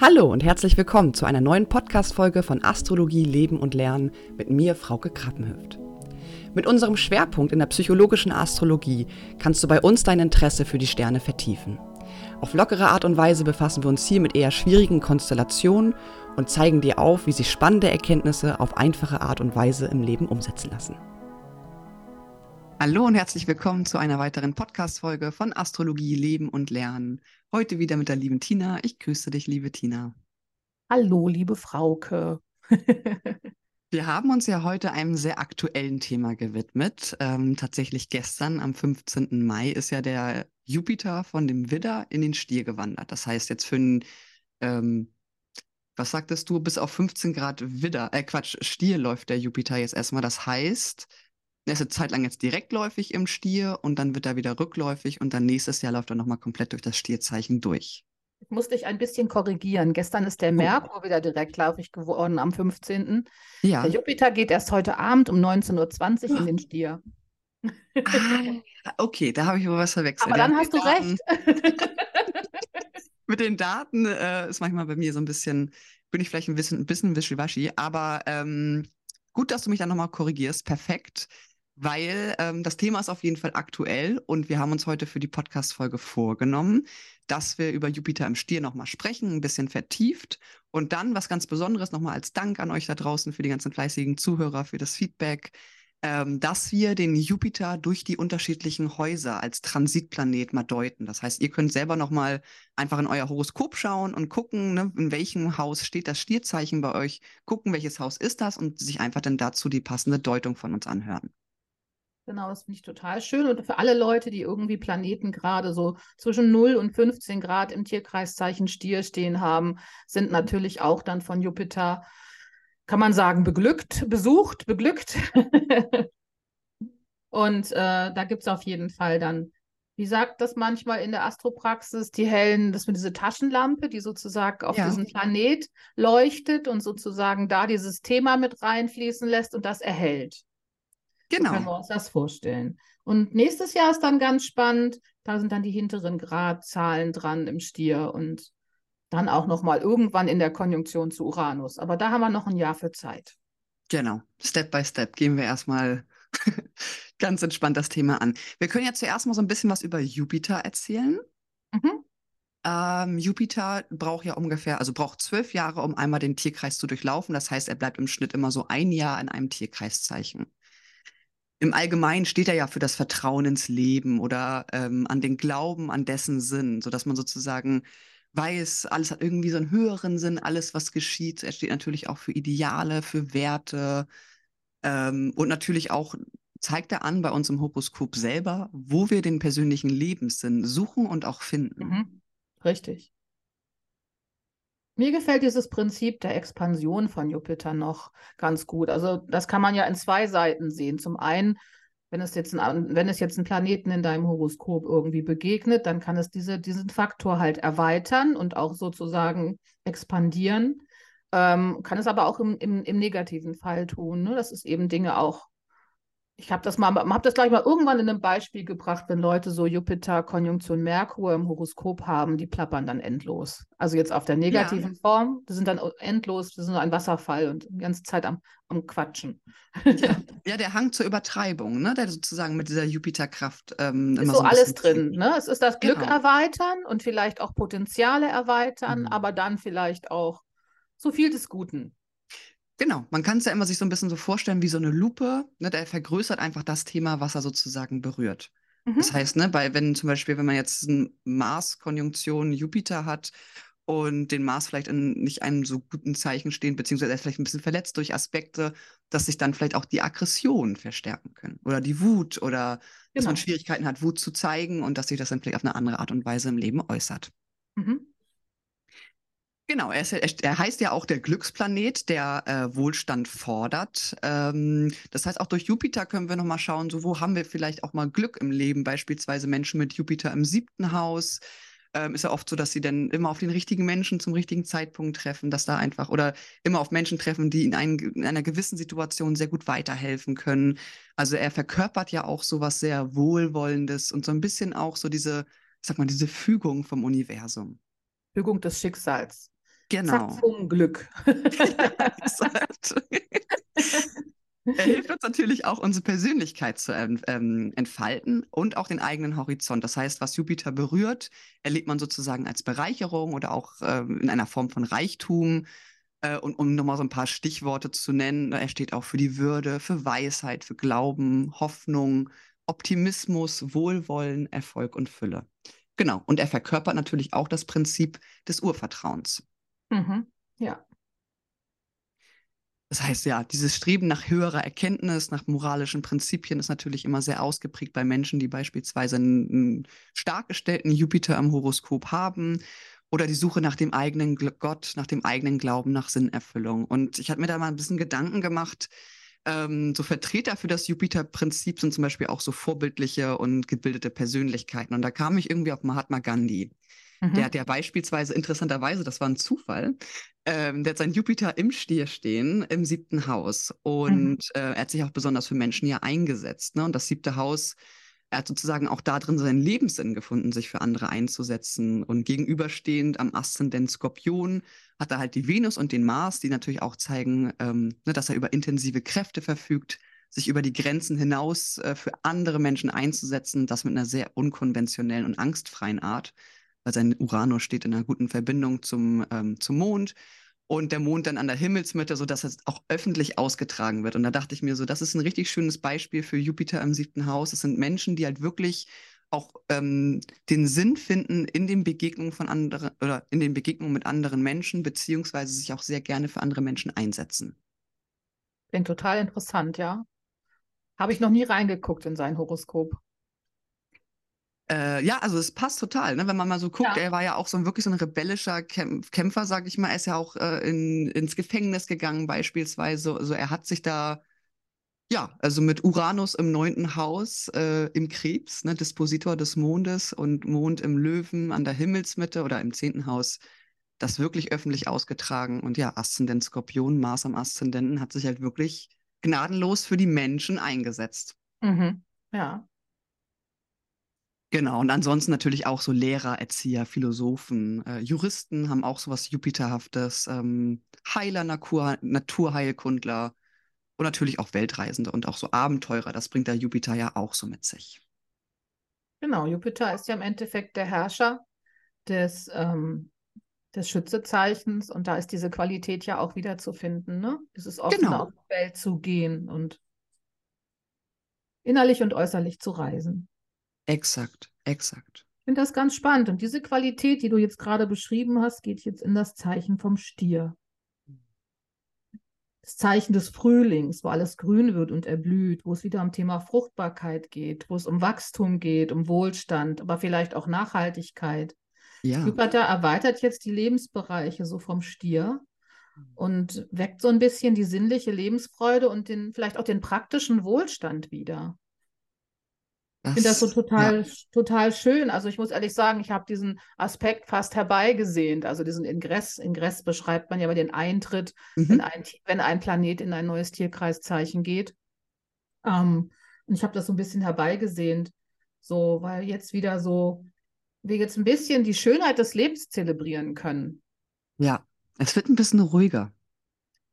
Hallo und herzlich willkommen zu einer neuen Podcast-Folge von Astrologie, Leben und Lernen mit mir, Frauke Krappenhöft. Mit unserem Schwerpunkt in der psychologischen Astrologie kannst du bei uns dein Interesse für die Sterne vertiefen. Auf lockere Art und Weise befassen wir uns hier mit eher schwierigen Konstellationen und zeigen dir auf, wie sich spannende Erkenntnisse auf einfache Art und Weise im Leben umsetzen lassen. Hallo und herzlich willkommen zu einer weiteren Podcast-Folge von Astrologie, Leben und Lernen. Heute wieder mit der lieben Tina. Ich grüße dich, liebe Tina. Hallo, liebe Frauke. Wir haben uns ja heute einem sehr aktuellen Thema gewidmet. Ähm, tatsächlich gestern, am 15. Mai, ist ja der Jupiter von dem Widder in den Stier gewandert. Das heißt, jetzt für ein, ähm, was sagtest du, bis auf 15 Grad Widder, äh Quatsch, Stier läuft der Jupiter jetzt erstmal. Das heißt, er ist eine Zeit lang jetzt direktläufig im Stier und dann wird er wieder rückläufig und dann nächstes Jahr läuft er nochmal komplett durch das Stierzeichen durch. Ich muss dich ein bisschen korrigieren. Gestern ist der oh. Merkur wieder direktläufig geworden am 15. Ja. Der Jupiter geht erst heute Abend um 19.20 Uhr in den Stier. Ah, okay, da habe ich wohl was verwechselt. Aber dann hast du Daten. recht. Mit den Daten äh, ist manchmal bei mir so ein bisschen, bin ich vielleicht ein bisschen, ein bisschen wischiwaschi, aber ähm, gut, dass du mich dann nochmal korrigierst. Perfekt weil ähm, das Thema ist auf jeden Fall aktuell und wir haben uns heute für die Podcast-Folge vorgenommen, dass wir über Jupiter im Stier nochmal sprechen, ein bisschen vertieft und dann was ganz Besonderes nochmal als Dank an euch da draußen für die ganzen fleißigen Zuhörer, für das Feedback, ähm, dass wir den Jupiter durch die unterschiedlichen Häuser als Transitplanet mal deuten. Das heißt, ihr könnt selber nochmal einfach in euer Horoskop schauen und gucken, ne, in welchem Haus steht das Stierzeichen bei euch, gucken, welches Haus ist das und sich einfach dann dazu die passende Deutung von uns anhören. Genau, das finde ich total schön. Und für alle Leute, die irgendwie Planeten gerade so zwischen 0 und 15 Grad im Tierkreiszeichen Stier stehen haben, sind natürlich auch dann von Jupiter, kann man sagen, beglückt, besucht, beglückt. und äh, da gibt es auf jeden Fall dann, wie sagt das manchmal in der Astropraxis, die hellen, das mit dieser Taschenlampe, die sozusagen auf ja. diesen Planet leuchtet und sozusagen da dieses Thema mit reinfließen lässt und das erhält. Genau. So können wir uns das vorstellen. Und nächstes Jahr ist dann ganz spannend. Da sind dann die hinteren Gradzahlen dran im Stier und dann auch nochmal irgendwann in der Konjunktion zu Uranus. Aber da haben wir noch ein Jahr für Zeit. Genau. Step by Step gehen wir erstmal ganz entspannt das Thema an. Wir können ja zuerst mal so ein bisschen was über Jupiter erzählen. Mhm. Ähm, Jupiter braucht ja ungefähr, also braucht zwölf Jahre, um einmal den Tierkreis zu durchlaufen. Das heißt, er bleibt im Schnitt immer so ein Jahr in einem Tierkreiszeichen im Allgemeinen steht er ja für das Vertrauen ins Leben oder ähm, an den Glauben, an dessen Sinn, sodass man sozusagen weiß, alles hat irgendwie so einen höheren Sinn, alles, was geschieht. Er steht natürlich auch für Ideale, für Werte ähm, und natürlich auch zeigt er an bei uns im Horoskop selber, wo wir den persönlichen Lebenssinn suchen und auch finden. Mhm. Richtig. Mir gefällt dieses Prinzip der Expansion von Jupiter noch ganz gut. Also das kann man ja in zwei Seiten sehen. Zum einen, wenn es jetzt, ein, wenn es jetzt einen Planeten in deinem Horoskop irgendwie begegnet, dann kann es diese, diesen Faktor halt erweitern und auch sozusagen expandieren. Ähm, kann es aber auch im, im, im negativen Fall tun, ne? dass es eben Dinge auch ich habe das mal, habe das gleich mal irgendwann in einem Beispiel gebracht, wenn Leute so Jupiter, Konjunktion Merkur im Horoskop haben, die plappern dann endlos. Also jetzt auf der negativen ja. Form, die sind dann endlos, das ist nur ein Wasserfall und die ganze Zeit am, am Quatschen. Ja. ja, der Hang zur Übertreibung, ne? der sozusagen mit dieser Jupiterkraft ähm, ist so, so alles drin. Ne? Es ist das Glück genau. erweitern und vielleicht auch Potenziale erweitern, mhm. aber dann vielleicht auch so viel des Guten. Genau, man kann es ja immer sich so ein bisschen so vorstellen wie so eine Lupe, ne, der vergrößert einfach das Thema, was er sozusagen berührt. Mhm. Das heißt, ne, bei, wenn zum Beispiel, wenn man jetzt eine Mars-Konjunktion Jupiter hat und den Mars vielleicht in nicht einem so guten Zeichen stehen, beziehungsweise er ist vielleicht ein bisschen verletzt durch Aspekte, dass sich dann vielleicht auch die Aggressionen verstärken können oder die Wut oder genau. dass man genau. Schwierigkeiten hat, Wut zu zeigen und dass sich das dann vielleicht auf eine andere Art und Weise im Leben äußert. Mhm. Genau, er, ist, er, heißt ja auch der Glücksplanet, der äh, Wohlstand fordert. Ähm, das heißt, auch durch Jupiter können wir nochmal schauen, so wo haben wir vielleicht auch mal Glück im Leben, beispielsweise Menschen mit Jupiter im siebten Haus. Ähm, ist ja oft so, dass sie dann immer auf den richtigen Menschen zum richtigen Zeitpunkt treffen, dass da einfach oder immer auf Menschen treffen, die in, ein, in einer gewissen Situation sehr gut weiterhelfen können. Also er verkörpert ja auch so was sehr Wohlwollendes und so ein bisschen auch so diese, sag mal, diese Fügung vom Universum. Fügung des Schicksals. Genau. Zack, zum Glück. Er hilft uns natürlich auch, unsere Persönlichkeit zu ähm, entfalten und auch den eigenen Horizont. Das heißt, was Jupiter berührt, erlebt man sozusagen als Bereicherung oder auch ähm, in einer Form von Reichtum. Äh, und um nochmal so ein paar Stichworte zu nennen, er steht auch für die Würde, für Weisheit, für Glauben, Hoffnung, Optimismus, Wohlwollen, Erfolg und Fülle. Genau. Und er verkörpert natürlich auch das Prinzip des Urvertrauens. Mhm. Ja. Das heißt ja, dieses Streben nach höherer Erkenntnis, nach moralischen Prinzipien ist natürlich immer sehr ausgeprägt bei Menschen, die beispielsweise einen, einen stark gestellten Jupiter im Horoskop haben oder die Suche nach dem eigenen Gott, nach dem eigenen Glauben, nach Sinnerfüllung. Und ich habe mir da mal ein bisschen Gedanken gemacht, ähm, so Vertreter für das Jupiter-Prinzip sind zum Beispiel auch so vorbildliche und gebildete Persönlichkeiten. Und da kam ich irgendwie auf Mahatma Gandhi. Mhm. Der hat ja beispielsweise interessanterweise, das war ein Zufall, ähm, der hat seinen Jupiter im Stier stehen, im siebten Haus. Und mhm. äh, er hat sich auch besonders für Menschen ja eingesetzt. Ne? Und das siebte Haus, er hat sozusagen auch da drin seinen Lebenssinn gefunden, sich für andere einzusetzen. Und gegenüberstehend am Aszendent Skorpion hat er halt die Venus und den Mars, die natürlich auch zeigen, ähm, ne, dass er über intensive Kräfte verfügt, sich über die Grenzen hinaus äh, für andere Menschen einzusetzen, das mit einer sehr unkonventionellen und angstfreien Art weil sein Uranus steht in einer guten Verbindung zum, ähm, zum Mond und der Mond dann an der Himmelsmitte, sodass es auch öffentlich ausgetragen wird. Und da dachte ich mir so, das ist ein richtig schönes Beispiel für Jupiter im siebten Haus. Es sind Menschen, die halt wirklich auch ähm, den Sinn finden in den Begegnungen von anderen oder in den Begegnungen mit anderen Menschen, beziehungsweise sich auch sehr gerne für andere Menschen einsetzen. Klingt total interessant, ja. Habe ich noch nie reingeguckt in sein Horoskop. Äh, ja, also es passt total, ne? wenn man mal so guckt. Ja. Er war ja auch so ein, wirklich so ein rebellischer Kämp Kämpfer, sag ich mal. Er ist ja auch äh, in, ins Gefängnis gegangen beispielsweise. Also er hat sich da, ja, also mit Uranus im neunten Haus äh, im Krebs, ne? Dispositor des Mondes und Mond im Löwen an der Himmelsmitte oder im zehnten Haus, das wirklich öffentlich ausgetragen. Und ja, Aszendent Skorpion, Mars am Aszendenten, hat sich halt wirklich gnadenlos für die Menschen eingesetzt. Mhm. Ja. Genau, und ansonsten natürlich auch so Lehrer, Erzieher, Philosophen, äh, Juristen haben auch sowas Jupiterhaftes, ähm, Heiler, Natur, Naturheilkundler und natürlich auch Weltreisende und auch so Abenteurer. Das bringt der Jupiter ja auch so mit sich. Genau, Jupiter ist ja im Endeffekt der Herrscher des, ähm, des Schützezeichens und da ist diese Qualität ja auch wieder zu finden, ne? Dieses offene genau. auf die Welt zu gehen und innerlich und äußerlich zu reisen. Exakt, exakt. Ich finde das ganz spannend. Und diese Qualität, die du jetzt gerade beschrieben hast, geht jetzt in das Zeichen vom Stier. Das Zeichen des Frühlings, wo alles grün wird und erblüht, wo es wieder um Thema Fruchtbarkeit geht, wo es um Wachstum geht, um Wohlstand, aber vielleicht auch Nachhaltigkeit. Ja. Jupiter erweitert jetzt die Lebensbereiche so vom Stier und weckt so ein bisschen die sinnliche Lebensfreude und den, vielleicht auch den praktischen Wohlstand wieder. Ich finde das so total, ja. total schön. Also ich muss ehrlich sagen, ich habe diesen Aspekt fast herbeigesehnt. Also diesen Ingress. Ingress beschreibt man ja bei den Eintritt, mhm. wenn, ein, wenn ein Planet in ein neues Tierkreiszeichen geht. Ähm, und ich habe das so ein bisschen herbeigesehnt. So, weil jetzt wieder so, wir jetzt ein bisschen die Schönheit des Lebens zelebrieren können. Ja, es wird ein bisschen ruhiger.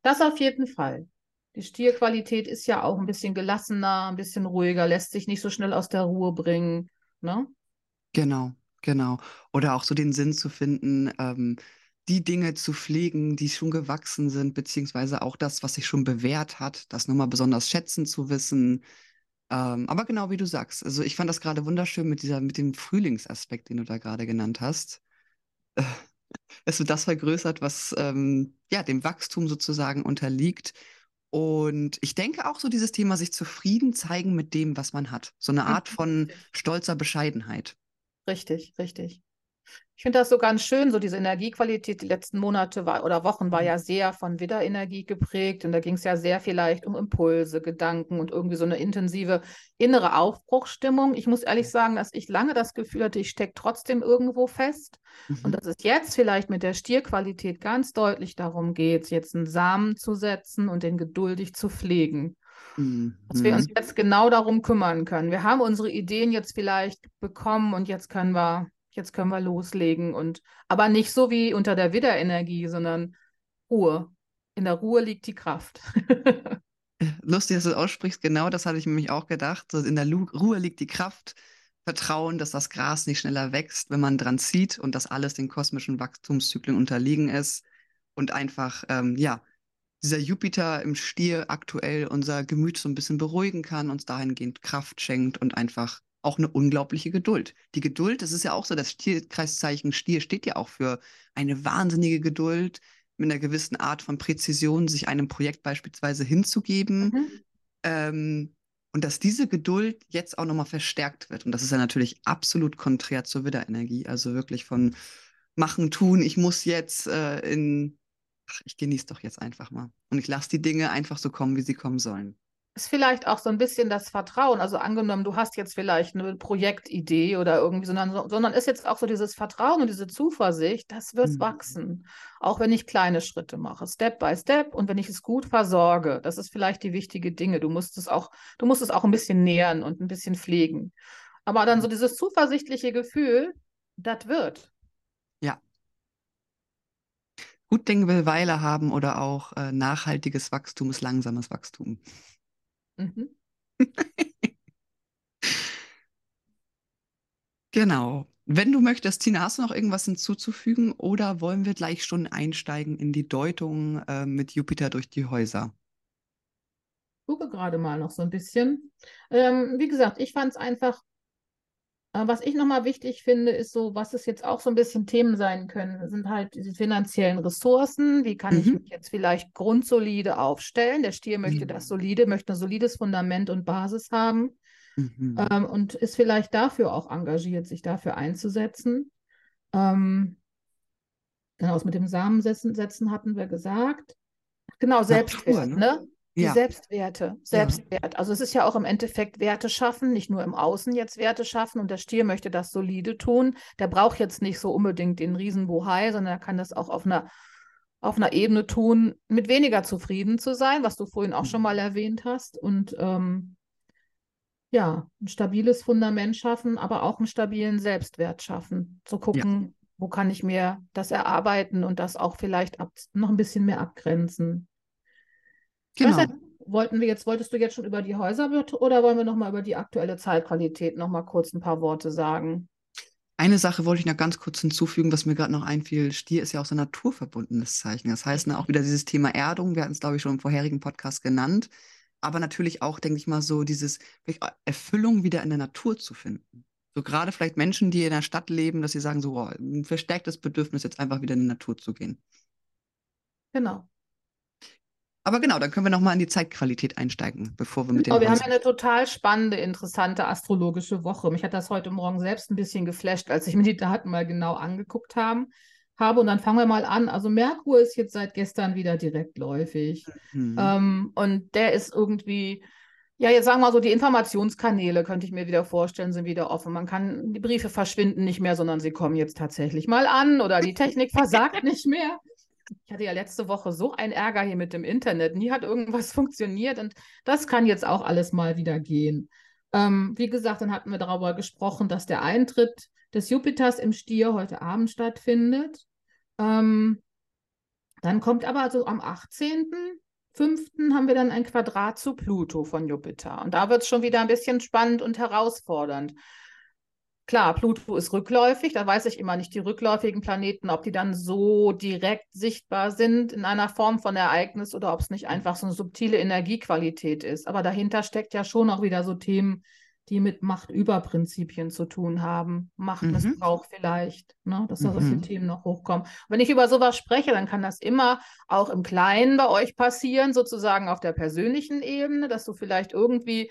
Das auf jeden Fall. Die Stierqualität ist ja auch ein bisschen gelassener, ein bisschen ruhiger, lässt sich nicht so schnell aus der Ruhe bringen. Ne? Genau, genau. Oder auch so den Sinn zu finden, ähm, die Dinge zu pflegen, die schon gewachsen sind, beziehungsweise auch das, was sich schon bewährt hat, das nochmal besonders schätzen zu wissen. Ähm, aber genau wie du sagst, also ich fand das gerade wunderschön mit dieser, mit dem Frühlingsaspekt, den du da gerade genannt hast. Es wird das vergrößert, was ähm, ja dem Wachstum sozusagen unterliegt und ich denke auch so dieses Thema, sich zufrieden zeigen mit dem, was man hat. So eine Art von stolzer Bescheidenheit. Richtig, richtig. Ich finde das so ganz schön, so diese Energiequalität die letzten Monate war, oder Wochen war mhm. ja sehr von Widderenergie geprägt und da ging es ja sehr vielleicht um Impulse, Gedanken und irgendwie so eine intensive innere Aufbruchsstimmung. Ich muss ehrlich sagen, dass ich lange das Gefühl hatte, ich stecke trotzdem irgendwo fest mhm. und dass es jetzt vielleicht mit der Stierqualität ganz deutlich darum geht, jetzt einen Samen zu setzen und den geduldig zu pflegen. Mhm. Dass wir uns jetzt genau darum kümmern können. Wir haben unsere Ideen jetzt vielleicht bekommen und jetzt können wir jetzt können wir loslegen und aber nicht so wie unter der Widderenergie, sondern Ruhe. In der Ruhe liegt die Kraft. Lustig, dass du das aussprichst. Genau das hatte ich mir auch gedacht. In der Ruhe liegt die Kraft. Vertrauen, dass das Gras nicht schneller wächst, wenn man dran zieht und dass alles den kosmischen Wachstumszyklen unterliegen ist. Und einfach, ähm, ja, dieser Jupiter im Stier aktuell unser Gemüt so ein bisschen beruhigen kann, uns dahingehend Kraft schenkt und einfach auch eine unglaubliche Geduld. Die Geduld, das ist ja auch so, das Stierkreiszeichen Stier steht ja auch für eine wahnsinnige Geduld, mit einer gewissen Art von Präzision sich einem Projekt beispielsweise hinzugeben. Mhm. Ähm, und dass diese Geduld jetzt auch nochmal verstärkt wird. Und das ist ja natürlich absolut konträr zur Widderenergie. Also wirklich von machen, tun, ich muss jetzt äh, in, ach, ich genieße doch jetzt einfach mal. Und ich lasse die Dinge einfach so kommen, wie sie kommen sollen ist vielleicht auch so ein bisschen das Vertrauen. Also angenommen, du hast jetzt vielleicht eine Projektidee oder irgendwie, sondern, sondern ist jetzt auch so dieses Vertrauen und diese Zuversicht, das wird mhm. wachsen. Auch wenn ich kleine Schritte mache, Step by Step und wenn ich es gut versorge. Das ist vielleicht die wichtige Dinge. Du musst es auch, du musst es auch ein bisschen nähern und ein bisschen pflegen. Aber dann so dieses zuversichtliche Gefühl, das wird. Ja. Gut Ding will Weile haben oder auch äh, nachhaltiges Wachstum ist langsames Wachstum. Mhm. genau. Wenn du möchtest, Tina, hast du noch irgendwas hinzuzufügen oder wollen wir gleich schon einsteigen in die Deutung äh, mit Jupiter durch die Häuser? Ich gucke gerade mal noch so ein bisschen. Ähm, wie gesagt, ich fand es einfach was ich nochmal wichtig finde, ist so, was es jetzt auch so ein bisschen Themen sein können, sind halt diese finanziellen Ressourcen. Wie kann mhm. ich mich jetzt vielleicht grundsolide aufstellen? Der Stier möchte mhm. das solide, möchte ein solides Fundament und Basis haben mhm. ähm, und ist vielleicht dafür auch engagiert, sich dafür einzusetzen. Ähm, genau, das mit dem Samensetzen hatten wir gesagt. Genau, Selbstwert, ne? ne? Die ja. Selbstwerte, Selbstwert. Ja. Also es ist ja auch im Endeffekt Werte schaffen, nicht nur im Außen jetzt Werte schaffen. Und der Stier möchte das solide tun. Der braucht jetzt nicht so unbedingt den Riesenbohai, sondern er kann das auch auf einer, auf einer Ebene tun, mit weniger zufrieden zu sein, was du vorhin auch schon mal mhm. erwähnt hast. Und ähm, ja, ein stabiles Fundament schaffen, aber auch einen stabilen Selbstwert schaffen. Zu gucken, ja. wo kann ich mir das erarbeiten und das auch vielleicht ab, noch ein bisschen mehr abgrenzen. Genau. Nicht, wollten wir jetzt, wolltest du jetzt schon über die Häuser oder wollen wir nochmal über die aktuelle Zeitqualität nochmal kurz ein paar Worte sagen? Eine Sache wollte ich noch ganz kurz hinzufügen, was mir gerade noch einfiel. Stier ist ja auch so ein naturverbundenes Zeichen. Das heißt ne, auch wieder dieses Thema Erdung. Wir hatten es, glaube ich, schon im vorherigen Podcast genannt. Aber natürlich auch, denke ich mal, so dieses Erfüllung wieder in der Natur zu finden. So gerade vielleicht Menschen, die in der Stadt leben, dass sie sagen, so oh, ein verstärktes Bedürfnis, jetzt einfach wieder in die Natur zu gehen. Genau. Aber genau, dann können wir nochmal in die Zeitqualität einsteigen, bevor wir mit dem. Oh, wir haben ja eine total spannende, interessante astrologische Woche. Mich hat das heute Morgen selbst ein bisschen geflasht, als ich mir die Daten mal genau angeguckt haben, habe. Und dann fangen wir mal an. Also Merkur ist jetzt seit gestern wieder direktläufig. Mhm. Ähm, und der ist irgendwie, ja, jetzt sagen wir mal so, die Informationskanäle, könnte ich mir wieder vorstellen, sind wieder offen. Man kann, die Briefe verschwinden nicht mehr, sondern sie kommen jetzt tatsächlich mal an oder die Technik versagt nicht mehr. Ich hatte ja letzte Woche so einen Ärger hier mit dem Internet. Nie hat irgendwas funktioniert und das kann jetzt auch alles mal wieder gehen. Ähm, wie gesagt, dann hatten wir darüber gesprochen, dass der Eintritt des Jupiters im Stier heute Abend stattfindet. Ähm, dann kommt aber so am 18.05. haben wir dann ein Quadrat zu Pluto von Jupiter. Und da wird es schon wieder ein bisschen spannend und herausfordernd. Klar, Pluto ist rückläufig, da weiß ich immer nicht, die rückläufigen Planeten, ob die dann so direkt sichtbar sind in einer Form von Ereignis oder ob es nicht einfach so eine subtile Energiequalität ist. Aber dahinter steckt ja schon auch wieder so Themen, die mit Machtüberprinzipien zu tun haben. Machtmissbrauch mhm. vielleicht, ne? dass da solche mhm. Themen noch hochkommen. wenn ich über sowas spreche, dann kann das immer auch im Kleinen bei euch passieren, sozusagen auf der persönlichen Ebene, dass du vielleicht irgendwie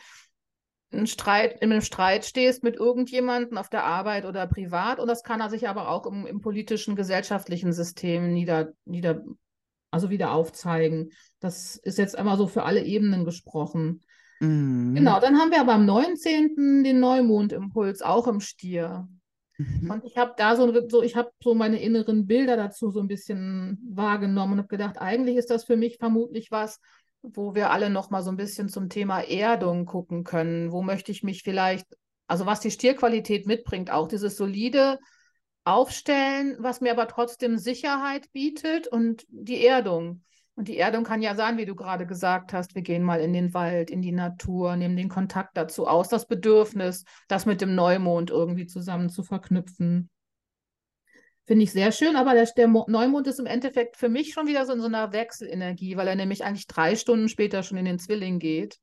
einen Streit, in einem Streit stehst mit irgendjemandem auf der Arbeit oder privat. Und das kann er sich aber auch im, im politischen, gesellschaftlichen System nieder, nieder, also wieder aufzeigen. Das ist jetzt einmal so für alle Ebenen gesprochen. Mhm. Genau, dann haben wir aber am 19. den Neumondimpuls auch im Stier. Mhm. Und ich habe da so, so ich habe so meine inneren Bilder dazu so ein bisschen wahrgenommen und habe gedacht, eigentlich ist das für mich vermutlich was, wo wir alle noch mal so ein bisschen zum Thema Erdung gucken können. Wo möchte ich mich vielleicht, also was die Stierqualität mitbringt, auch dieses solide, aufstellen, was mir aber trotzdem Sicherheit bietet und die Erdung. Und die Erdung kann ja sein, wie du gerade gesagt hast, wir gehen mal in den Wald, in die Natur, nehmen den Kontakt dazu aus, das Bedürfnis, das mit dem Neumond irgendwie zusammen zu verknüpfen. Finde ich sehr schön, aber der, der, Neumond ist im Endeffekt für mich schon wieder so in so einer Wechselenergie, weil er nämlich eigentlich drei Stunden später schon in den Zwilling geht.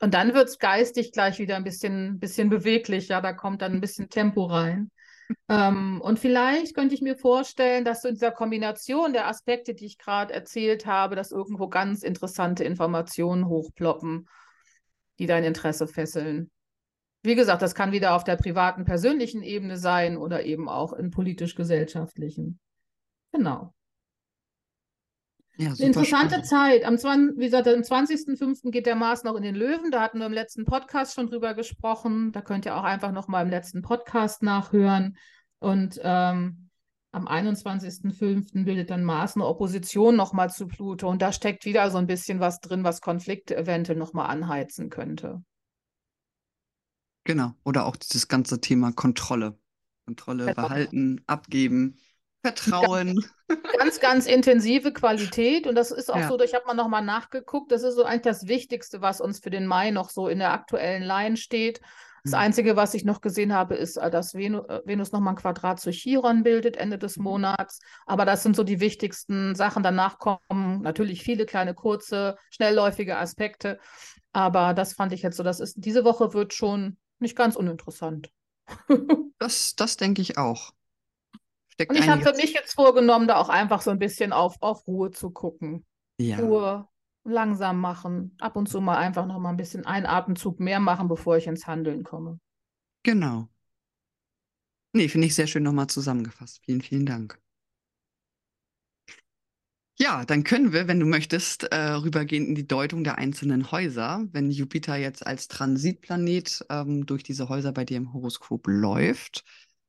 Und dann wird es geistig gleich wieder ein bisschen, bisschen beweglicher, da kommt dann ein bisschen Tempo rein. ähm, und vielleicht könnte ich mir vorstellen, dass so in dieser Kombination der Aspekte, die ich gerade erzählt habe, dass irgendwo ganz interessante Informationen hochploppen, die dein Interesse fesseln. Wie gesagt, das kann wieder auf der privaten, persönlichen Ebene sein oder eben auch in politisch-gesellschaftlichen. Genau. Ja, interessante spannend. Zeit. Am, wie gesagt, am 20.05. geht der Mars noch in den Löwen. Da hatten wir im letzten Podcast schon drüber gesprochen. Da könnt ihr auch einfach noch mal im letzten Podcast nachhören. Und ähm, am 21.05. bildet dann Mars eine Opposition noch mal zu Pluto. Und da steckt wieder so ein bisschen was drin, was Konflikte eventuell noch mal anheizen könnte. Genau. Oder auch dieses ganze Thema Kontrolle. Kontrolle, Verhalten, Abgeben. Vertrauen. Ganz, ganz intensive Qualität. Und das ist auch ja. so, ich habe mal nochmal nachgeguckt, das ist so eigentlich das Wichtigste, was uns für den Mai noch so in der aktuellen Line steht. Das. Einzige, was ich noch gesehen habe, ist, äh, dass Venus, äh, Venus nochmal ein Quadrat zu Chiron bildet Ende des mhm. Monats. Aber das sind so die wichtigsten Sachen. Danach kommen natürlich viele kleine, kurze, schnellläufige Aspekte. Aber das fand ich jetzt so, das ist, diese Woche wird schon nicht ganz uninteressant. das, das denke ich auch. Steckt und ich habe für mich jetzt vorgenommen, da auch einfach so ein bisschen auf, auf Ruhe zu gucken. Ja. Ruhe, langsam machen, ab und zu mal einfach noch mal ein bisschen einen Atemzug mehr machen, bevor ich ins Handeln komme. Genau. Nee, finde ich sehr schön nochmal zusammengefasst. Vielen, vielen Dank. Ja, dann können wir, wenn du möchtest, äh, rübergehen in die Deutung der einzelnen Häuser. Wenn Jupiter jetzt als Transitplanet ähm, durch diese Häuser bei dir im Horoskop läuft,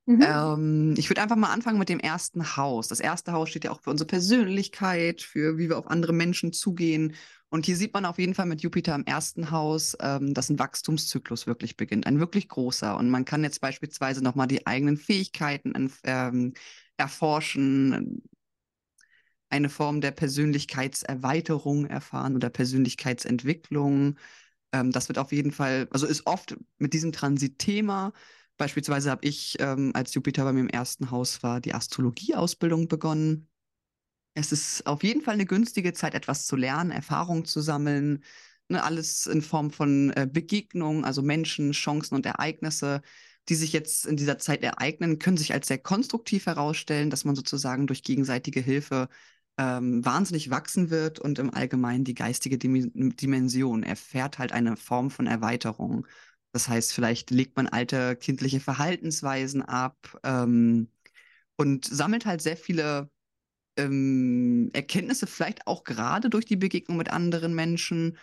Mhm. Ähm, ich würde einfach mal anfangen mit dem ersten Haus. Das erste Haus steht ja auch für unsere Persönlichkeit, für wie wir auf andere Menschen zugehen. Und hier sieht man auf jeden Fall mit Jupiter im ersten Haus, ähm, dass ein Wachstumszyklus wirklich beginnt, ein wirklich großer. Und man kann jetzt beispielsweise nochmal die eigenen Fähigkeiten ähm, erforschen, eine Form der Persönlichkeitserweiterung erfahren oder Persönlichkeitsentwicklung. Ähm, das wird auf jeden Fall, also ist oft mit diesem Transit-Thema Beispielsweise habe ich, ähm, als Jupiter bei mir im ersten Haus war, die Astrologieausbildung begonnen. Es ist auf jeden Fall eine günstige Zeit, etwas zu lernen, Erfahrungen zu sammeln. Ne, alles in Form von äh, Begegnungen, also Menschen, Chancen und Ereignisse, die sich jetzt in dieser Zeit ereignen, können sich als sehr konstruktiv herausstellen, dass man sozusagen durch gegenseitige Hilfe ähm, wahnsinnig wachsen wird und im Allgemeinen die geistige Dimension erfährt halt eine Form von Erweiterung. Das heißt, vielleicht legt man alte kindliche Verhaltensweisen ab ähm, und sammelt halt sehr viele ähm, Erkenntnisse, vielleicht auch gerade durch die Begegnung mit anderen Menschen.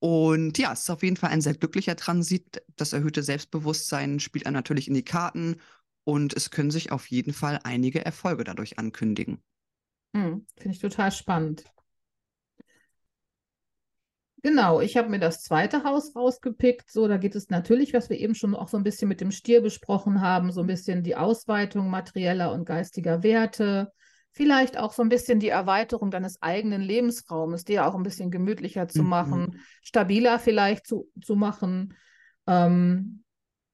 Und ja, es ist auf jeden Fall ein sehr glücklicher Transit. Das erhöhte Selbstbewusstsein spielt einem natürlich in die Karten und es können sich auf jeden Fall einige Erfolge dadurch ankündigen. Hm, Finde ich total spannend. Genau, ich habe mir das zweite Haus rausgepickt. So, da geht es natürlich, was wir eben schon auch so ein bisschen mit dem Stier besprochen haben, so ein bisschen die Ausweitung materieller und geistiger Werte, vielleicht auch so ein bisschen die Erweiterung deines eigenen Lebensraumes, dir auch ein bisschen gemütlicher zu mhm. machen, stabiler vielleicht zu, zu machen, ähm,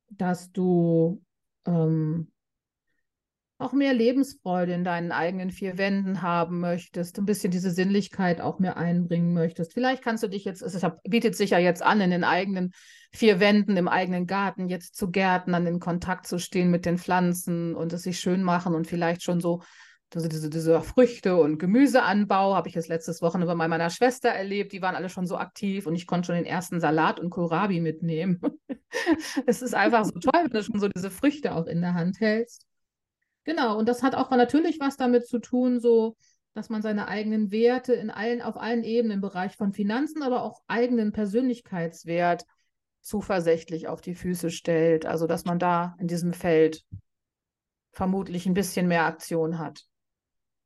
dass du ähm, auch mehr Lebensfreude in deinen eigenen vier Wänden haben möchtest, ein bisschen diese Sinnlichkeit auch mehr einbringen möchtest. Vielleicht kannst du dich jetzt, es bietet sich ja jetzt an, in den eigenen vier Wänden, im eigenen Garten jetzt zu Gärtnern, in Kontakt zu stehen mit den Pflanzen und es sich schön machen und vielleicht schon so also diese, diese Früchte- und Gemüseanbau habe ich jetzt letztes Wochenende bei meiner Schwester erlebt. Die waren alle schon so aktiv und ich konnte schon den ersten Salat und Kohlrabi mitnehmen. es ist einfach so toll, wenn du schon so diese Früchte auch in der Hand hältst. Genau, und das hat auch natürlich was damit zu tun, so dass man seine eigenen Werte in allen, auf allen Ebenen im Bereich von Finanzen, aber auch eigenen Persönlichkeitswert zuversichtlich auf die Füße stellt. Also dass man da in diesem Feld vermutlich ein bisschen mehr Aktion hat.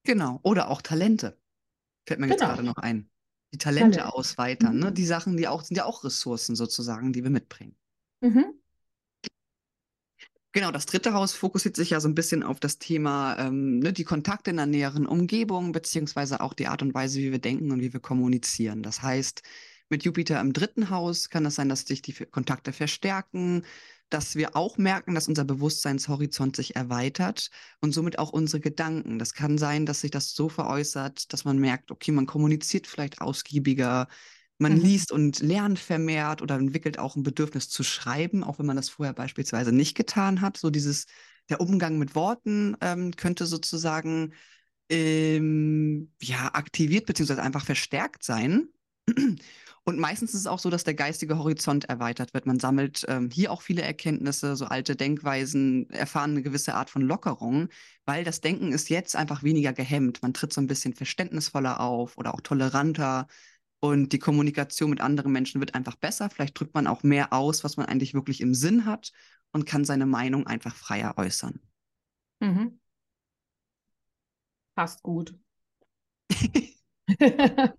Genau, oder auch Talente. Fällt mir genau. jetzt gerade noch ein. Die Talente Talent. ausweitern, ne? mhm. ne? Die Sachen, die auch, sind ja auch Ressourcen sozusagen, die wir mitbringen. Mhm. Genau, das dritte Haus fokussiert sich ja so ein bisschen auf das Thema ähm, ne, die Kontakte in der näheren Umgebung, beziehungsweise auch die Art und Weise, wie wir denken und wie wir kommunizieren. Das heißt, mit Jupiter im dritten Haus kann es sein, dass sich die Kontakte verstärken, dass wir auch merken, dass unser Bewusstseinshorizont sich erweitert und somit auch unsere Gedanken. Das kann sein, dass sich das so veräußert, dass man merkt, okay, man kommuniziert vielleicht ausgiebiger, man mhm. liest und lernt vermehrt oder entwickelt auch ein Bedürfnis zu schreiben, auch wenn man das vorher beispielsweise nicht getan hat. So dieses, der Umgang mit Worten ähm, könnte sozusagen ähm, ja, aktiviert beziehungsweise einfach verstärkt sein. Und meistens ist es auch so, dass der geistige Horizont erweitert wird. Man sammelt ähm, hier auch viele Erkenntnisse, so alte Denkweisen, erfahren eine gewisse Art von Lockerung, weil das Denken ist jetzt einfach weniger gehemmt. Man tritt so ein bisschen verständnisvoller auf oder auch toleranter. Und die Kommunikation mit anderen Menschen wird einfach besser. Vielleicht drückt man auch mehr aus, was man eigentlich wirklich im Sinn hat und kann seine Meinung einfach freier äußern. Mhm. Passt gut.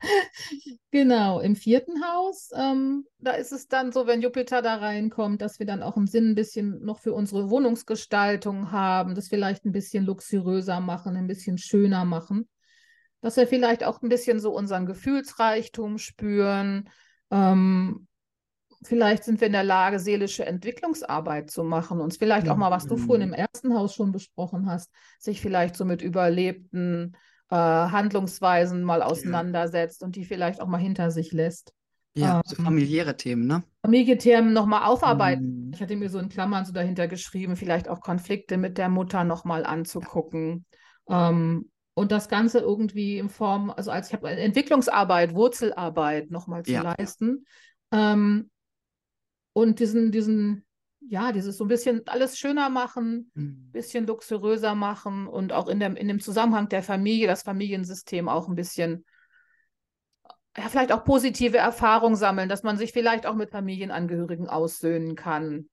genau, im vierten Haus, ähm, da ist es dann so, wenn Jupiter da reinkommt, dass wir dann auch einen Sinn ein bisschen noch für unsere Wohnungsgestaltung haben, das vielleicht ein bisschen luxuriöser machen, ein bisschen schöner machen, dass wir vielleicht auch ein bisschen so unseren Gefühlsreichtum spüren. Ähm, vielleicht sind wir in der Lage, seelische Entwicklungsarbeit zu machen, uns vielleicht auch mal, was du vorhin im ersten Haus schon besprochen hast, sich vielleicht so mit überlebten äh, Handlungsweisen mal auseinandersetzt ja. und die vielleicht auch mal hinter sich lässt. Ja, ähm, so familiäre Themen, ne? Familienthemen nochmal aufarbeiten. Mhm. Ich hatte mir so in Klammern so dahinter geschrieben, vielleicht auch Konflikte mit der Mutter nochmal anzugucken. Ähm, und das Ganze irgendwie in Form, also als ich habe Entwicklungsarbeit, Wurzelarbeit nochmal zu ja. leisten. Ähm, und diesen, diesen ja, dieses so ein bisschen alles schöner machen, ein mhm. bisschen luxuriöser machen und auch in dem, in dem Zusammenhang der Familie, das Familiensystem auch ein bisschen, ja, vielleicht auch positive Erfahrungen sammeln, dass man sich vielleicht auch mit Familienangehörigen aussöhnen kann,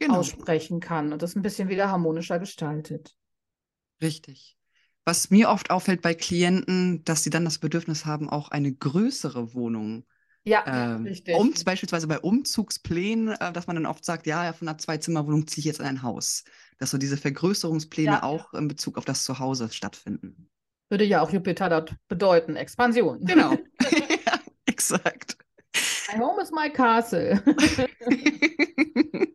genau. aussprechen kann und das ein bisschen wieder harmonischer gestaltet. Richtig. Was mir oft auffällt bei Klienten, dass sie dann das Bedürfnis haben, auch eine größere Wohnung ja, ähm, richtig. Um, beispielsweise bei Umzugsplänen, äh, dass man dann oft sagt, ja, von einer Zwei-Zimmer-Wohnung ziehe ich jetzt in ein Haus. Dass so diese Vergrößerungspläne ja. auch in Bezug auf das Zuhause stattfinden. Würde ja auch Jupiter dort bedeuten, Expansion. Genau. ja, exakt. My home is my castle.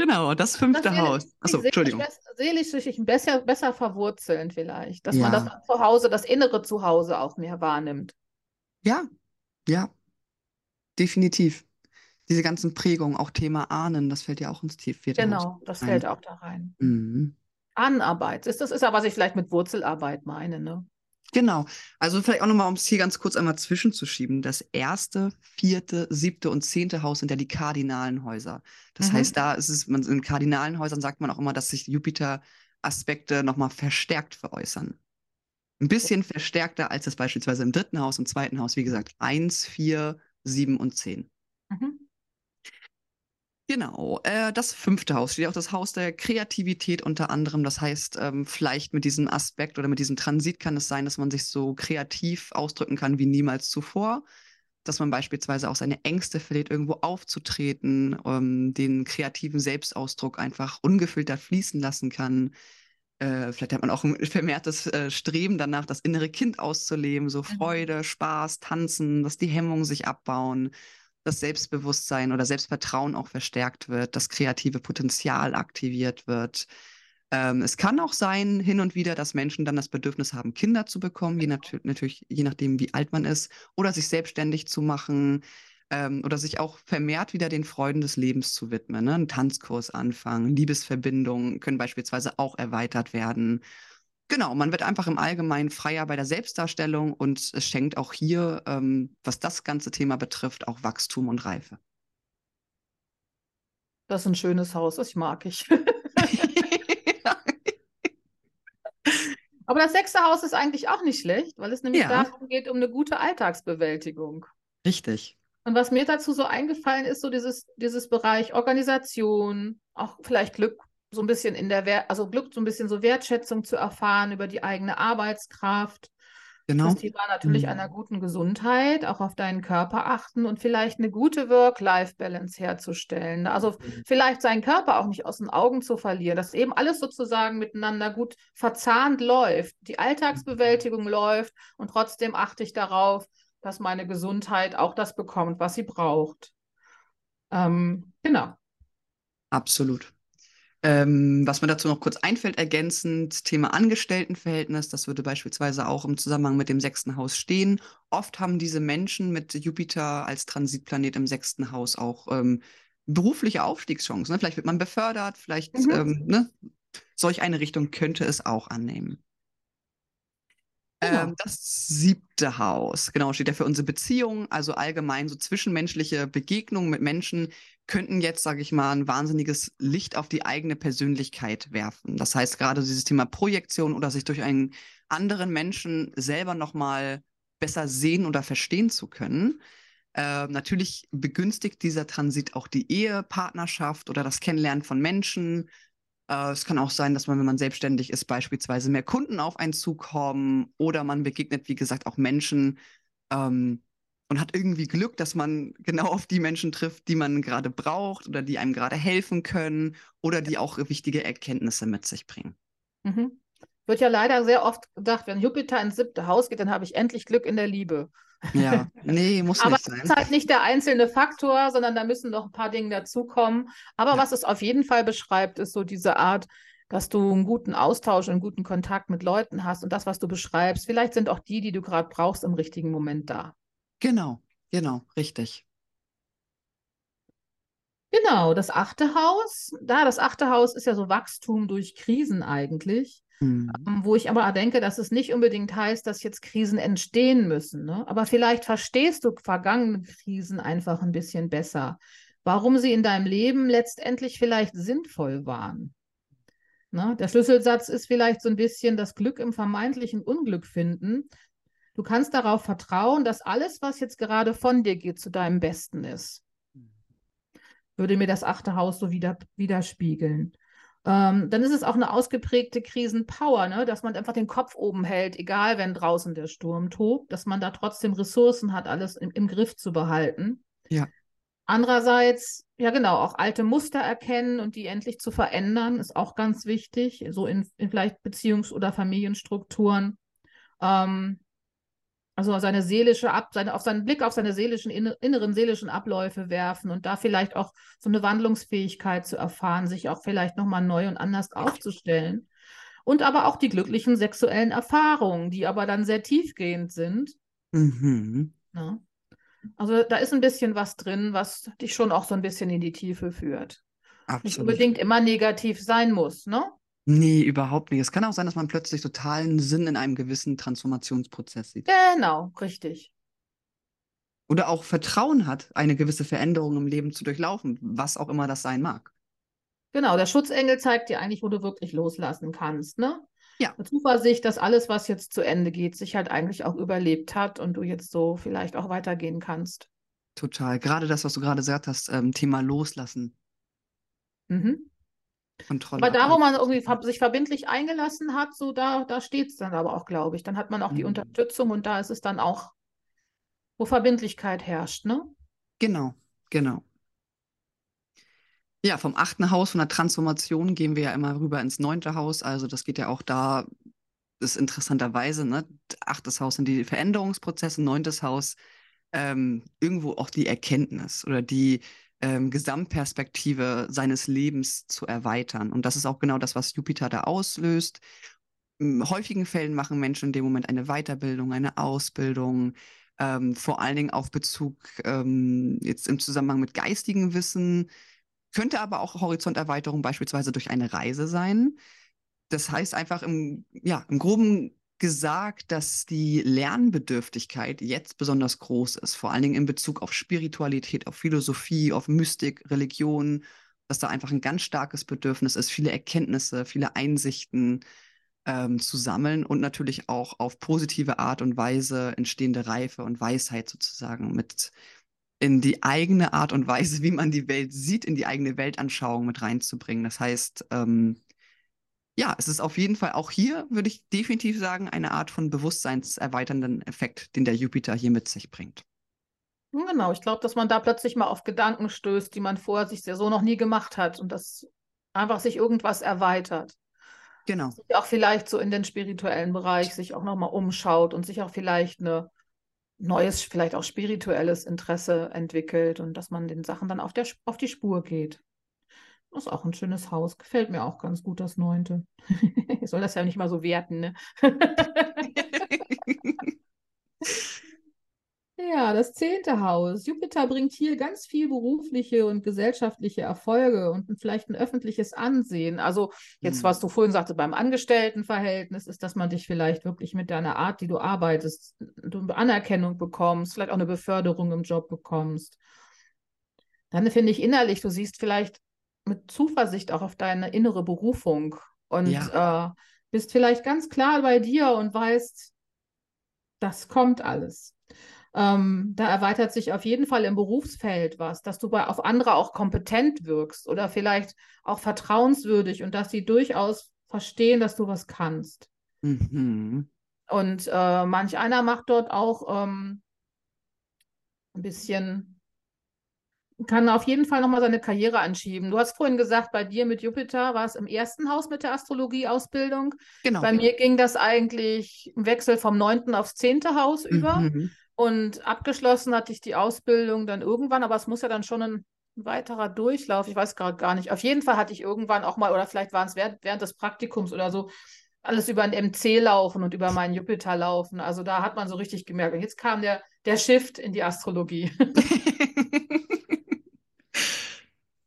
genau, das fünfte das Haus. Achso, Entschuldigung. Seelisch sich besser, besser verwurzeln vielleicht. Dass ja. man das Zuhause, das innere Zuhause auch mehr wahrnimmt. Ja, ja, definitiv. Diese ganzen Prägungen, auch Thema Ahnen, das fällt ja auch ins Tief. Genau, das fällt auch da rein. Mhm. Ahnenarbeit, ist, das ist ja, was ich vielleicht mit Wurzelarbeit meine, ne? Genau. Also vielleicht auch nochmal, um es hier ganz kurz einmal zwischenzuschieben. Das erste, vierte, siebte und zehnte Haus sind ja die kardinalen Häuser. Das mhm. heißt, da ist es, man, in kardinalen Häusern sagt man auch immer, dass sich Jupiter-Aspekte nochmal verstärkt veräußern. Ein bisschen verstärkter als das beispielsweise im dritten Haus, im zweiten Haus, wie gesagt, 1, 4, 7 und 10. Mhm. Genau, äh, das fünfte Haus steht auch das Haus der Kreativität unter anderem. Das heißt, ähm, vielleicht mit diesem Aspekt oder mit diesem Transit kann es sein, dass man sich so kreativ ausdrücken kann wie niemals zuvor. Dass man beispielsweise auch seine Ängste verliert, irgendwo aufzutreten, ähm, den kreativen Selbstausdruck einfach ungefiltert fließen lassen kann äh, vielleicht hat man auch ein vermehrtes äh, Streben danach, das innere Kind auszuleben, so mhm. Freude, Spaß, Tanzen, dass die Hemmungen sich abbauen, das Selbstbewusstsein oder Selbstvertrauen auch verstärkt wird, das kreative Potenzial aktiviert wird. Ähm, es kann auch sein, hin und wieder, dass Menschen dann das Bedürfnis haben, Kinder zu bekommen, je nat natürlich je nachdem, wie alt man ist, oder sich selbstständig zu machen, ähm, oder sich auch vermehrt wieder den Freuden des Lebens zu widmen. Ne? Einen Tanzkurs anfangen, Liebesverbindungen können beispielsweise auch erweitert werden. Genau, man wird einfach im Allgemeinen freier bei der Selbstdarstellung und es schenkt auch hier, ähm, was das ganze Thema betrifft, auch Wachstum und Reife. Das ist ein schönes Haus, das mag ich. Aber das sechste Haus ist eigentlich auch nicht schlecht, weil es nämlich ja. darum geht, um eine gute Alltagsbewältigung. Richtig. Und was mir dazu so eingefallen ist, so dieses, dieses Bereich Organisation, auch vielleicht Glück so ein bisschen in der Wert, also Glück so ein bisschen so Wertschätzung zu erfahren über die eigene Arbeitskraft. Genau. Das Thema natürlich mhm. einer guten Gesundheit, auch auf deinen Körper achten und vielleicht eine gute Work-Life-Balance herzustellen. Also mhm. vielleicht seinen Körper auch nicht aus den Augen zu verlieren, dass eben alles sozusagen miteinander gut verzahnt läuft. Die Alltagsbewältigung läuft und trotzdem achte ich darauf, dass meine Gesundheit auch das bekommt, was sie braucht. Ähm, genau. Absolut. Ähm, was mir dazu noch kurz einfällt, ergänzend, Thema Angestelltenverhältnis, das würde beispielsweise auch im Zusammenhang mit dem sechsten Haus stehen. Oft haben diese Menschen mit Jupiter als Transitplanet im sechsten Haus auch ähm, berufliche Aufstiegschancen. Ne? Vielleicht wird man befördert, vielleicht mhm. ähm, ne? solch eine Richtung könnte es auch annehmen. Genau. Ähm, das siebte Haus, genau, steht ja für unsere Beziehungen, also allgemein so zwischenmenschliche Begegnungen mit Menschen könnten jetzt, sage ich mal, ein wahnsinniges Licht auf die eigene Persönlichkeit werfen. Das heißt, gerade dieses Thema Projektion oder sich durch einen anderen Menschen selber nochmal besser sehen oder verstehen zu können. Äh, natürlich begünstigt dieser Transit auch die Ehepartnerschaft oder das Kennenlernen von Menschen, äh, es kann auch sein, dass man, wenn man selbstständig ist, beispielsweise mehr Kunden auf einen zukommen oder man begegnet, wie gesagt, auch Menschen ähm, und hat irgendwie Glück, dass man genau auf die Menschen trifft, die man gerade braucht oder die einem gerade helfen können oder die auch wichtige Erkenntnisse mit sich bringen. Mhm. Wird ja leider sehr oft gedacht, wenn Jupiter ins siebte Haus geht, dann habe ich endlich Glück in der Liebe. Ja, nee, muss Aber nicht sein. Aber es ist halt nicht der einzelne Faktor, sondern da müssen noch ein paar Dinge dazukommen. Aber ja. was es auf jeden Fall beschreibt, ist so diese Art, dass du einen guten Austausch, einen guten Kontakt mit Leuten hast und das, was du beschreibst, vielleicht sind auch die, die du gerade brauchst, im richtigen Moment da. Genau, genau, richtig. Genau, das achte Haus. Da, das achte Haus ist ja so Wachstum durch Krisen eigentlich. Mhm. Ähm, wo ich aber denke, dass es nicht unbedingt heißt, dass jetzt Krisen entstehen müssen. Ne? Aber vielleicht verstehst du vergangene Krisen einfach ein bisschen besser, warum sie in deinem Leben letztendlich vielleicht sinnvoll waren. Ne? Der Schlüsselsatz ist vielleicht so ein bisschen das Glück im vermeintlichen Unglück finden. Du kannst darauf vertrauen, dass alles, was jetzt gerade von dir geht, zu deinem Besten ist. Würde mir das achte Haus so wieder, widerspiegeln. Ähm, dann ist es auch eine ausgeprägte Krisenpower, ne? dass man einfach den Kopf oben hält, egal wenn draußen der Sturm tobt, dass man da trotzdem Ressourcen hat, alles im, im Griff zu behalten. Ja. Andererseits, ja genau, auch alte Muster erkennen und die endlich zu verändern, ist auch ganz wichtig, so in, in vielleicht Beziehungs- oder Familienstrukturen. Ähm, also seine seelische Ab, seine, auf seinen Blick auf seine seelischen, inneren seelischen Abläufe werfen und da vielleicht auch so eine Wandlungsfähigkeit zu erfahren, sich auch vielleicht nochmal neu und anders aufzustellen. Und aber auch die glücklichen sexuellen Erfahrungen, die aber dann sehr tiefgehend sind. Mhm. Ja. Also da ist ein bisschen was drin, was dich schon auch so ein bisschen in die Tiefe führt. Absolut. Nicht unbedingt immer negativ sein muss, ne? Nee, überhaupt nicht. Es kann auch sein, dass man plötzlich totalen Sinn in einem gewissen Transformationsprozess sieht. Genau, richtig. Oder auch Vertrauen hat, eine gewisse Veränderung im Leben zu durchlaufen, was auch immer das sein mag. Genau, der Schutzengel zeigt dir eigentlich, wo du wirklich loslassen kannst, ne? Ja. Mit Zuversicht, dass alles, was jetzt zu Ende geht, sich halt eigentlich auch überlebt hat und du jetzt so vielleicht auch weitergehen kannst. Total. Gerade das, was du gerade gesagt hast, ähm, Thema Loslassen. Mhm. Kontrolle. Aber da, wo man irgendwie sich verbindlich eingelassen hat, so da, da steht es dann aber auch, glaube ich. Dann hat man auch mhm. die Unterstützung und da ist es dann auch, wo Verbindlichkeit herrscht, ne? Genau, genau. Ja, vom achten Haus, von der Transformation gehen wir ja immer rüber ins neunte Haus. Also das geht ja auch da, ist interessanterweise, ne? Achtes Haus sind die Veränderungsprozesse, neuntes Haus ähm, irgendwo auch die Erkenntnis oder die ähm, Gesamtperspektive seines Lebens zu erweitern. Und das ist auch genau das, was Jupiter da auslöst. In häufigen Fällen machen Menschen in dem Moment eine Weiterbildung, eine Ausbildung, ähm, vor allen Dingen auf Bezug ähm, jetzt im Zusammenhang mit geistigem Wissen, könnte aber auch Horizonterweiterung beispielsweise durch eine Reise sein. Das heißt einfach im, ja, im groben gesagt, dass die Lernbedürftigkeit jetzt besonders groß ist, vor allen Dingen in Bezug auf Spiritualität, auf Philosophie, auf Mystik, Religion, dass da einfach ein ganz starkes Bedürfnis ist, viele Erkenntnisse, viele Einsichten ähm, zu sammeln und natürlich auch auf positive Art und Weise entstehende Reife und Weisheit sozusagen mit in die eigene Art und Weise, wie man die Welt sieht, in die eigene Weltanschauung mit reinzubringen. Das heißt, ähm, ja, es ist auf jeden Fall auch hier, würde ich definitiv sagen, eine Art von bewusstseinserweiternden Effekt, den der Jupiter hier mit sich bringt. Genau, ich glaube, dass man da plötzlich mal auf Gedanken stößt, die man vorher sich so noch nie gemacht hat und dass einfach sich irgendwas erweitert. Genau. Sich auch vielleicht so in den spirituellen Bereich sich auch nochmal umschaut und sich auch vielleicht eine neues, vielleicht auch spirituelles Interesse entwickelt und dass man den Sachen dann auf, der, auf die Spur geht. Das ist auch ein schönes Haus. Gefällt mir auch ganz gut, das neunte. ich soll das ja nicht mal so werten, ne? Ja, das zehnte Haus. Jupiter bringt hier ganz viel berufliche und gesellschaftliche Erfolge und vielleicht ein öffentliches Ansehen. Also jetzt, was du vorhin sagte, beim Angestelltenverhältnis ist, dass man dich vielleicht wirklich mit deiner Art, die du arbeitest, du Anerkennung bekommst, vielleicht auch eine Beförderung im Job bekommst. Dann finde ich innerlich, du siehst vielleicht mit Zuversicht auch auf deine innere Berufung und äh, bist vielleicht ganz klar bei dir und weißt, das kommt alles. Ähm, da erweitert sich auf jeden Fall im Berufsfeld was, dass du bei, auf andere auch kompetent wirkst oder vielleicht auch vertrauenswürdig und dass sie durchaus verstehen, dass du was kannst. Mhm. Und äh, manch einer macht dort auch ähm, ein bisschen, kann auf jeden Fall nochmal seine Karriere anschieben. Du hast vorhin gesagt, bei dir mit Jupiter war es im ersten Haus mit der Astrologie-Ausbildung. Genau. Bei mir ging das eigentlich im Wechsel vom neunten aufs zehnte Haus über. Mhm. Und abgeschlossen hatte ich die Ausbildung dann irgendwann, aber es muss ja dann schon ein weiterer Durchlauf, ich weiß gerade gar nicht. Auf jeden Fall hatte ich irgendwann auch mal, oder vielleicht waren es während, während des Praktikums oder so, alles über ein MC laufen und über meinen Jupiter laufen. Also da hat man so richtig gemerkt. Und jetzt kam der, der Shift in die Astrologie.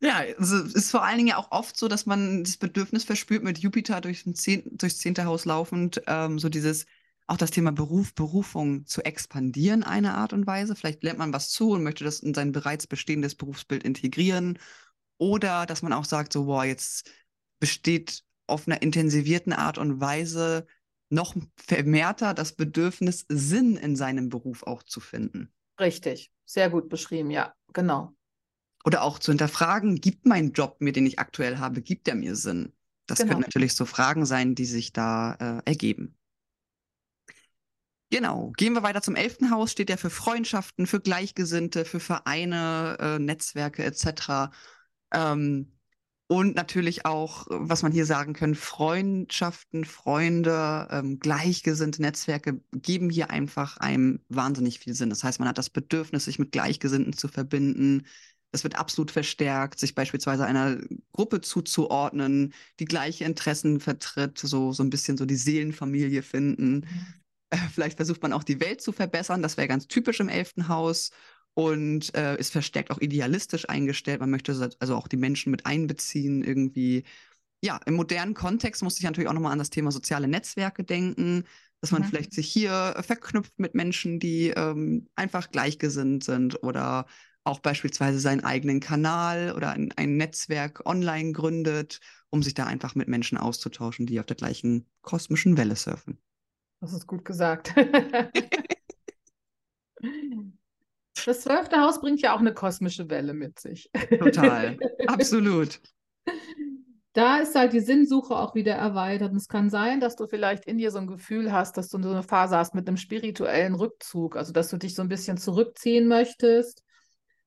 Ja, es ist vor allen Dingen ja auch oft so, dass man das Bedürfnis verspürt, mit Jupiter durchs, Zehn, durchs zehnte Haus laufend, ähm, so dieses, auch das Thema Beruf, Berufung zu expandieren, eine Art und Weise. Vielleicht lernt man was zu und möchte das in sein bereits bestehendes Berufsbild integrieren. Oder dass man auch sagt, so, boah, jetzt besteht auf einer intensivierten Art und Weise noch vermehrter das Bedürfnis, Sinn in seinem Beruf auch zu finden. Richtig, sehr gut beschrieben, ja, genau. Oder auch zu hinterfragen, gibt mein Job mir, den ich aktuell habe, gibt er mir Sinn? Das Genau. können natürlich so Fragen sein, die sich da äh, ergeben. Genau, gehen wir weiter zum elften Haus, steht ja für Freundschaften, für Gleichgesinnte, für Vereine, äh, Netzwerke etc. Ähm, und natürlich auch, was man hier sagen kann, Freundschaften, Freunde, ähm, gleichgesinnte Netzwerke geben hier einfach einem wahnsinnig viel Sinn. Das heißt, man hat das Bedürfnis, sich mit Gleichgesinnten zu verbinden. Es wird absolut verstärkt, sich beispielsweise einer Gruppe zuzuordnen, die gleiche Interessen vertritt, so, so ein bisschen so die Seelenfamilie finden. Äh, vielleicht versucht man auch die Welt zu verbessern. Das wäre ganz typisch im elften Haus und äh, ist verstärkt auch idealistisch eingestellt. Man möchte so- also auch die Menschen mit einbeziehen, irgendwie. Ja, im modernen Kontext muss ich natürlich auch nochmal an das Thema soziale Netzwerke denken, dass man Mhm. vielleicht sich hier verknüpft mit Menschen, die ähm, einfach gleichgesinnt sind oder auch beispielsweise seinen eigenen Kanal oder ein, ein Netzwerk online gründet, um sich da einfach mit Menschen auszutauschen, die auf der gleichen kosmischen Welle surfen. Das ist gut gesagt. Das zwölfte Haus bringt ja auch eine kosmische Welle mit sich. Total, absolut. Da ist halt die Sinnsuche auch wieder erweitert. Und es kann sein, dass du vielleicht in dir so ein Gefühl hast, dass du so eine Phase hast mit einem spirituellen Rückzug, also dass du dich so ein bisschen zurückziehen möchtest,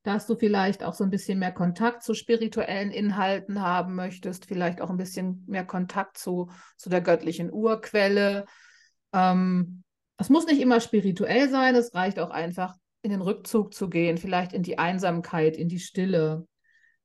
dass du vielleicht auch so ein bisschen mehr Kontakt zu spirituellen Inhalten haben möchtest, vielleicht auch ein bisschen mehr Kontakt zu, zu der göttlichen Urquelle. Ähm, es muss nicht immer spirituell sein, es reicht auch einfach, in den Rückzug zu gehen, vielleicht in die Einsamkeit, in die Stille.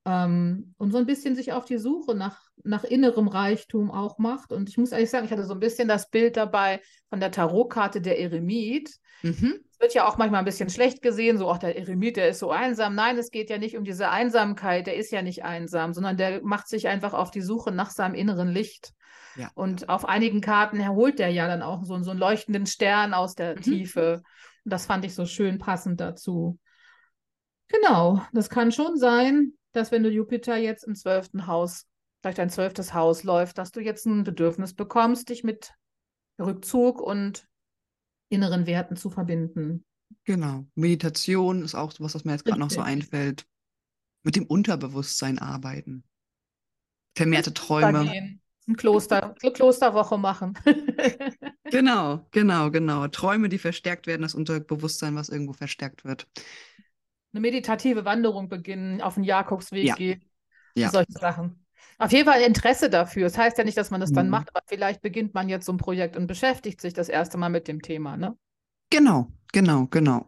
Ähm, und so ein bisschen sich auf die Suche nach, nach innerem Reichtum auch macht. Und ich muss ehrlich sagen, ich hatte so ein bisschen das Bild dabei von der Tarotkarte der Eremit. Mhm. Es wird ja auch manchmal ein bisschen schlecht gesehen, so, ach, der Eremit, der ist so einsam. Nein, es geht ja nicht um diese Einsamkeit, der ist ja nicht einsam, sondern der macht sich einfach auf die Suche nach seinem inneren Licht. Ja. Und auf einigen Karten erholt der ja dann auch so, so einen leuchtenden Stern aus der Mhm. Tiefe. Und das fand ich so schön passend dazu. Genau, das kann schon sein, dass wenn du Jupiter jetzt im zwölften Haus, durch dein zwölftes Haus läuft, dass du jetzt ein Bedürfnis bekommst, dich mit Rückzug und inneren Werten zu verbinden. Genau. Meditation ist auch was, was mir jetzt gerade noch so einfällt. Mit dem Unterbewusstsein arbeiten. Vermehrte Träume. Ein Kloster, Klosterwoche machen. genau, genau, genau. Träume, die verstärkt werden, das Unterbewusstsein, was irgendwo verstärkt wird. Eine meditative Wanderung beginnen, auf den Jakobsweg Ja. gehen, Ja. solche Sachen. Auf jeden Fall Interesse dafür. Das heißt ja nicht, dass man das dann Mhm. macht, aber vielleicht beginnt man jetzt so ein Projekt und beschäftigt sich das erste Mal mit dem Thema, ne? Genau, genau, genau.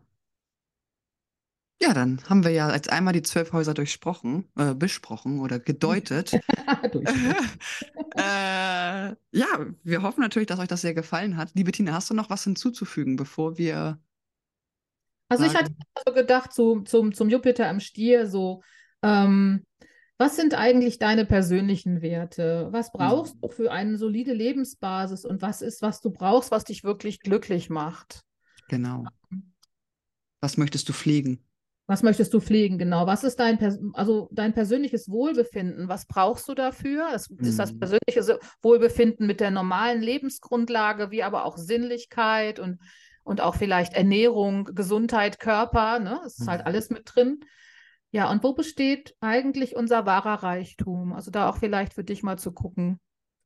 Ja, dann haben wir ja jetzt einmal die zwölf Häuser durchsprochen, äh, besprochen oder gedeutet. Äh, ja, wir hoffen natürlich, dass euch das sehr gefallen hat. Liebe Tina, hast du noch was hinzuzufügen, bevor wir Also ich hatte so gedacht, so, zum, zum Jupiter im Stier, so, ähm, was sind eigentlich deine persönlichen Werte? Was brauchst du für eine solide Lebensbasis und was ist, was du brauchst, was dich wirklich glücklich macht? Genau. Was möchtest du pflegen? Was möchtest du pflegen, genau? Was ist dein, also dein persönliches Wohlbefinden? Was brauchst du dafür? Das ist das Mhm. persönliche Wohlbefinden mit der normalen Lebensgrundlage, wie aber auch Sinnlichkeit und, und auch vielleicht Ernährung, Gesundheit, Körper, ne? Es ist halt Mhm. alles mit drin. Ja, und wo besteht eigentlich unser wahrer Reichtum? Also da auch vielleicht für dich mal zu gucken.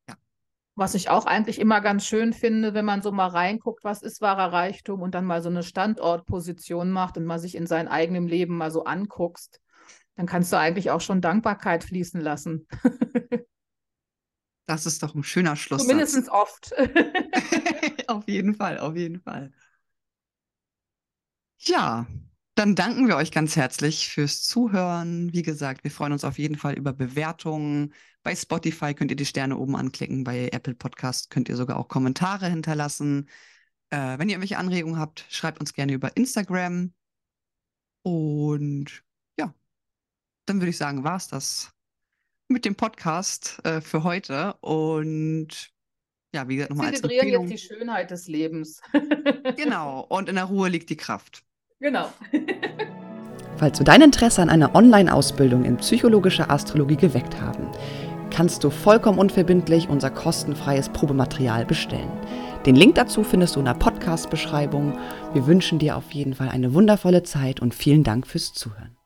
Ja. Was ich auch eigentlich immer ganz schön finde, wenn man so mal reinguckt, was ist wahrer Reichtum und dann mal so eine Standortposition macht und mal sich in seinem eigenen Leben mal so anguckst, dann kannst du eigentlich auch schon Dankbarkeit fließen lassen. Das ist doch ein schöner Schlusssatz. Zumindest oft. Auf jeden Fall, auf jeden Fall. Ja, dann danken wir euch ganz herzlich fürs Zuhören. Wie gesagt, wir freuen uns auf jeden Fall über Bewertungen. Bei Spotify könnt ihr die Sterne oben anklicken, bei Apple Podcast könnt ihr sogar auch Kommentare hinterlassen. Äh, wenn ihr irgendwelche Anregungen habt, schreibt uns gerne über Instagram. Und ja, dann würde ich sagen, war es das mit dem Podcast äh, für heute. Und ja, wie gesagt, nochmal als Zelebrieren jetzt die Schönheit des Lebens. Genau, und in der Ruhe liegt die Kraft. Genau. Falls du dein Interesse an einer Online-Ausbildung in psychologischer Astrologie geweckt haben, kannst du vollkommen unverbindlich unser kostenfreies Probematerial bestellen. Den Link dazu findest du in der Podcast-Beschreibung. Wir wünschen dir auf jeden Fall eine wundervolle Zeit und vielen Dank fürs Zuhören.